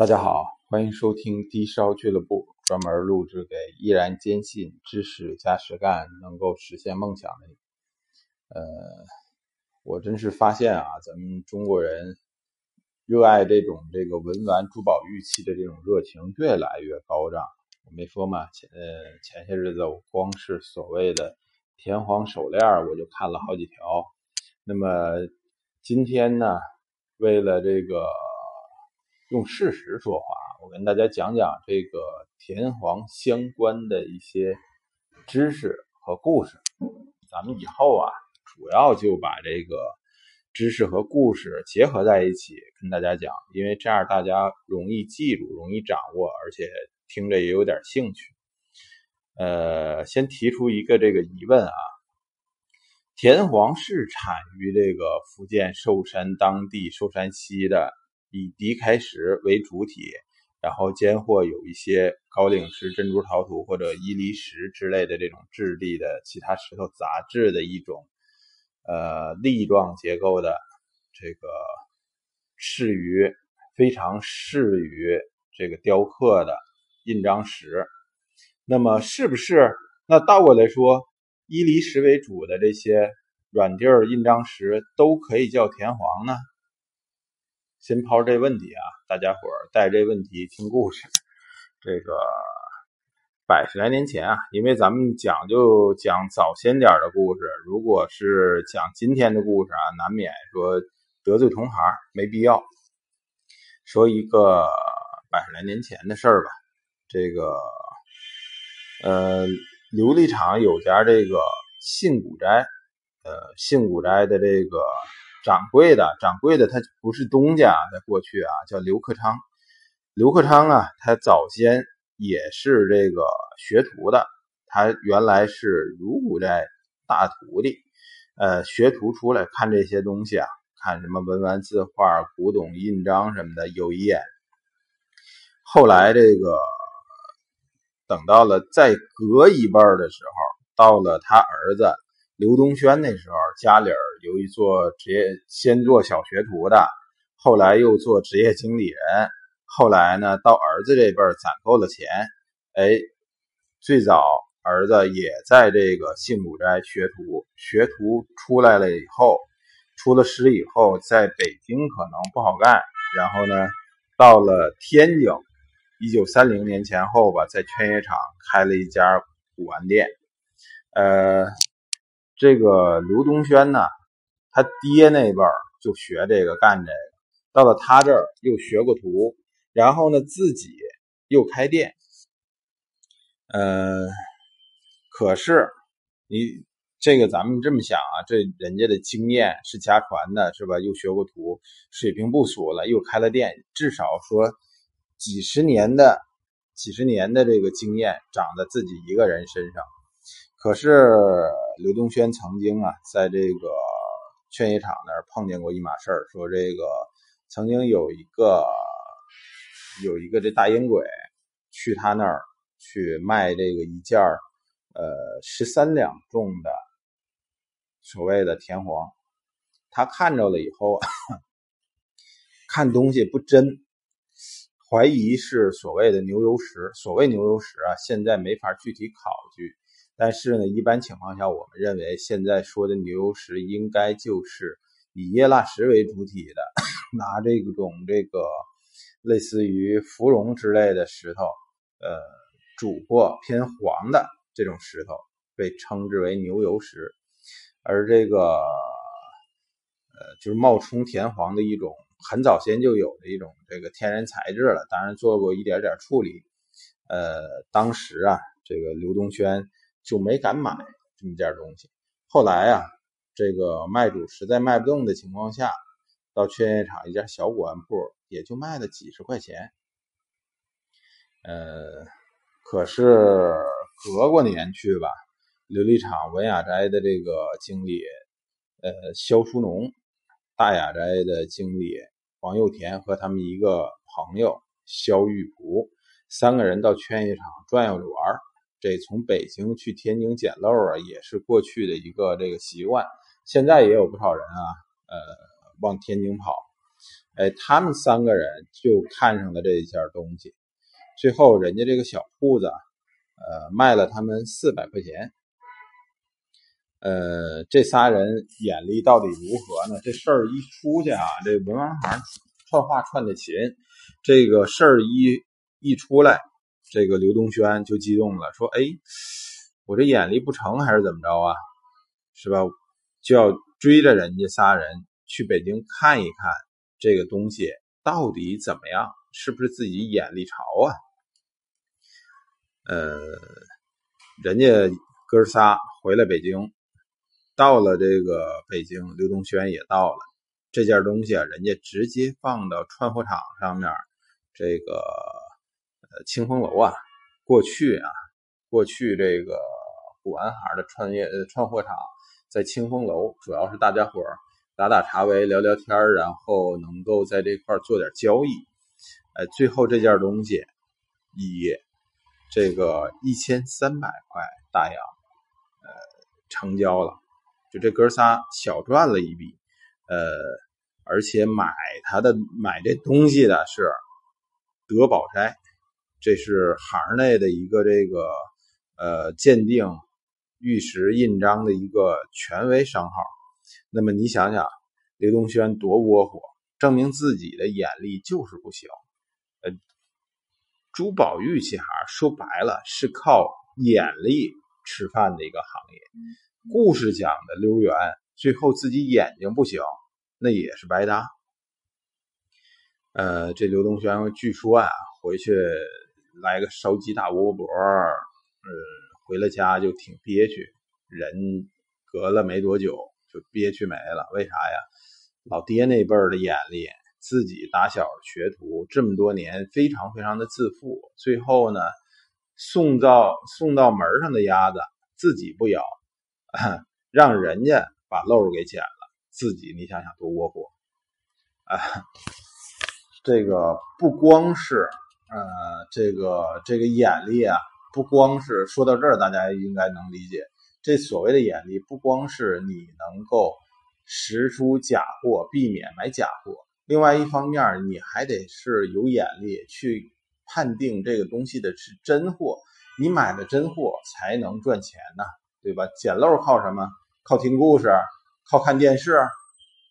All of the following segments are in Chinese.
大家好，欢迎收听低烧俱乐部，专门录制给依然坚信知识加实干能够实现梦想的。呃，我真是发现啊，咱们中国人热爱这种这个文玩珠宝玉器的这种热情越来越高涨。我没说嘛，前呃前些日子我光是所谓的田黄手链，我就看了好几条。那么今天呢，为了这个。用事实说话，我跟大家讲讲这个田黄相关的一些知识和故事。咱们以后啊，主要就把这个知识和故事结合在一起跟大家讲，因为这样大家容易记住、容易掌握，而且听着也有点兴趣。呃，先提出一个这个疑问啊，田黄是产于这个福建寿山当地寿山西的。以迪开石为主体，然后间或有一些高岭石、珍珠陶土或者伊犁石之类的这种质地的其他石头杂质的一种，呃粒状结构的这个适于非常适于这个雕刻的印章石。那么是不是那倒过来说，伊犁石为主的这些软地儿印章石都可以叫田黄呢？先抛这问题啊，大家伙儿带这问题听故事。这个百十来年前啊，因为咱们讲就讲早先点的故事，如果是讲今天的故事啊，难免说得罪同行，没必要。说一个百十来年前的事儿吧。这个呃，琉璃厂有家这个信古斋，呃，信古斋的这个。掌柜的，掌柜的，他不是东家，在过去啊，叫刘克昌。刘克昌啊，他早先也是这个学徒的，他原来是如古斋大徒弟，呃，学徒出来看这些东西啊，看什么文玩字画、古董印章什么的，有一眼。后来这个等到了再隔一辈的时候，到了他儿子。刘东轩那时候家里儿有一做职业，先做小学徒的，后来又做职业经理人，后来呢到儿子这辈儿攒够了钱，哎，最早儿子也在这个信古斋学徒，学徒出来了以后，出了师以后，在北京可能不好干，然后呢到了天津，一九三零年前后吧，在劝业场开了一家古玩店，呃。这个刘东轩呢，他爹那辈儿就学这个干这个，到了他这儿又学过徒，然后呢自己又开店。呃，可是你这个咱们这么想啊，这人家的经验是家传的，是吧？又学过徒，水平不俗了，又开了店，至少说几十年的几十年的这个经验长在自己一个人身上。可是刘东轩曾经啊，在这个劝业场那儿碰见过一码事儿，说这个曾经有一个有一个这大烟鬼去他那儿去卖这个一件儿呃十三两重的所谓的田黄，他看着了以后，看东西不真，怀疑是所谓的牛油石。所谓牛油石啊，现在没法具体考据。但是呢，一般情况下，我们认为现在说的牛油石应该就是以叶蜡石为主体的，拿这种这个类似于芙蓉之类的石头，呃，煮过偏黄的这种石头被称之为牛油石，而这个呃就是冒充田黄的一种很早先就有的一种这个天然材质了，当然做过一点点处理。呃，当时啊，这个刘东轩。就没敢买这么件东西。后来啊，这个卖主实在卖不动的情况下，到劝业场一家小古玩铺，也就卖了几十块钱。呃，可是隔过年去吧，琉璃厂文雅斋的这个经理，呃，肖书农，大雅斋的经理王佑田和他们一个朋友肖玉璞，三个人到劝业场转悠着玩这从北京去天津捡漏啊，也是过去的一个这个习惯。现在也有不少人啊，呃，往天津跑。哎，他们三个人就看上了这一件东西，最后人家这个小铺子，呃，卖了他们四百块钱。呃，这仨人眼力到底如何呢？这事儿一出去啊，这文玩行串话串的勤，这个事儿一一出来，这个刘东轩就激动了，说：“哎，我这眼力不成还是怎么着啊？是吧？就要追着人家仨人去北京看一看这个东西到底怎么样，是不是自己眼力潮啊？”呃，人家哥仨回来北京。到了这个北京，刘东轩也到了。这件东西啊，人家直接放到串货场上面。这个，清风楼啊，过去啊，过去这个古玩行的串业呃串货场在清风楼，主要是大家伙打打茶围、聊聊天然后能够在这块做点交易。哎，最后这件东西以这个一千三百块大洋，呃，成交了。就这哥仨小赚了一笔，呃，而且买他的买这东西的是德宝斋，这是行内的一个这个呃鉴定玉石印章的一个权威商号。那么你想想，刘东轩多窝火，证明自己的眼力就是不行。呃，珠宝玉器行说白了是靠眼力吃饭的一个行业。故事讲的溜圆，最后自己眼睛不行，那也是白搭。呃，这刘东轩据说啊，回去来个烧鸡大窝脖，呃，回了家就挺憋屈，人隔了没多久就憋屈没了。为啥呀？老爹那辈儿的眼力，自己打小学徒这么多年，非常非常的自负，最后呢，送到送到门上的鸭子自己不咬。让人家把漏给捡了，自己你想想多窝火啊！这个不光是呃，这个这个眼力啊，不光是说到这儿，大家应该能理解，这所谓的眼力，不光是你能够识出假货，避免买假货，另外一方面，你还得是有眼力去判定这个东西的是真货，你买的真货才能赚钱呢。对吧？捡漏靠什么？靠听故事，靠看电视，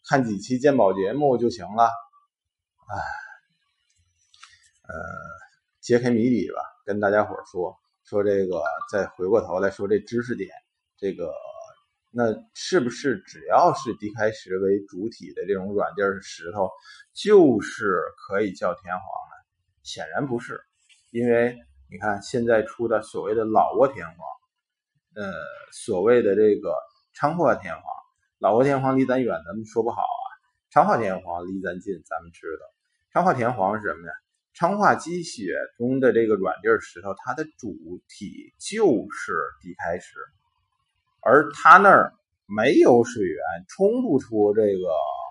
看几期鉴宝节目就行了。哎，呃，揭开谜底吧，跟大家伙说说这个，再回过头来说这知识点，这个那是不是只要是低开石为主体的这种软件石头，就是可以叫天皇呢？显然不是，因为你看现在出的所谓的老挝天皇。呃，所谓的这个昌化天皇、老挝天皇离咱远，咱们说不好啊。昌化天皇离咱近，咱们知道。昌化天皇是什么呢？昌化积雪中的这个软地石头，它的主体就是低开石，而它那儿没有水源，冲不出这个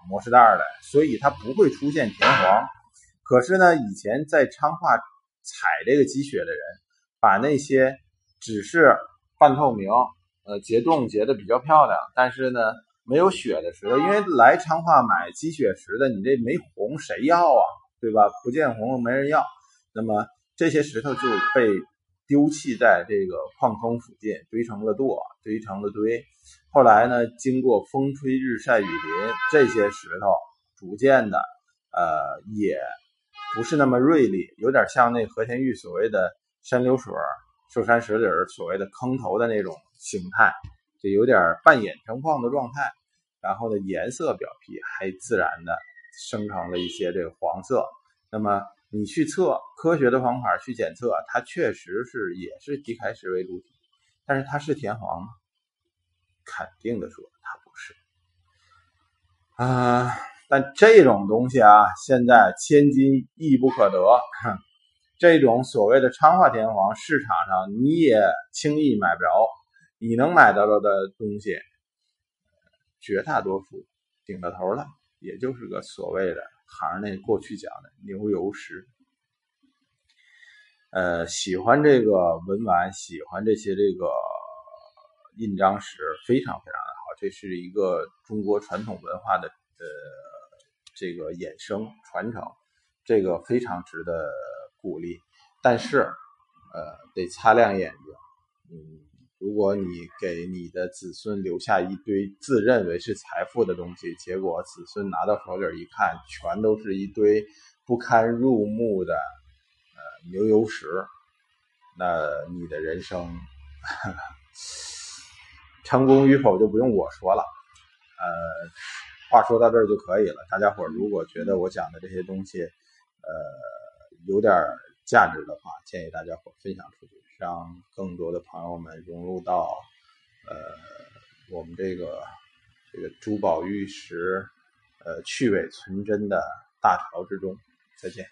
磨石袋来，所以它不会出现田黄。可是呢，以前在昌化采这个积雪的人，把那些只是半透明，呃，结冻结的比较漂亮，但是呢，没有血的石头，因为来昌化买积雪石的，你这没红谁要啊，对吧？不见红没人要，那么这些石头就被丢弃在这个矿坑附近，堆成了垛，堆成了堆。后来呢，经过风吹日晒雨淋，这些石头逐渐的，呃，也不是那么锐利，有点像那和田玉所谓的山流水。寿山石里所谓的坑头的那种形态，就有点半掩成矿的状态。然后呢，颜色表皮还自然的生成了一些这个黄色。那么你去测科学的方法去检测，它确实是也是低开石为主体，但是它是田黄吗？肯定的说它不是。啊，但这种东西啊，现在千金亦不可得。这种所谓的昌化田黄，市场上你也轻易买不着。你能买到的东西，绝大多数顶到头了，也就是个所谓的行内过去讲的牛油石。呃，喜欢这个文玩，喜欢这些这个印章石，非常非常的好。这是一个中国传统文化的呃这个衍生传承，这个非常值得鼓励。但是，呃，得擦亮眼睛。嗯，如果你给你的子孙留下一堆自认为是财富的东西，结果子孙拿到手里一看，全都是一堆不堪入目的呃牛油石，那你的人生成功与否就不用我说了。呃，话说到这儿就可以了。大家伙儿如果觉得我讲的这些东西，呃，有点价值的话，建议大家伙分享出去，让更多的朋友们融入到呃我们这个这个珠宝玉石呃去伪存真的大潮之中。再见。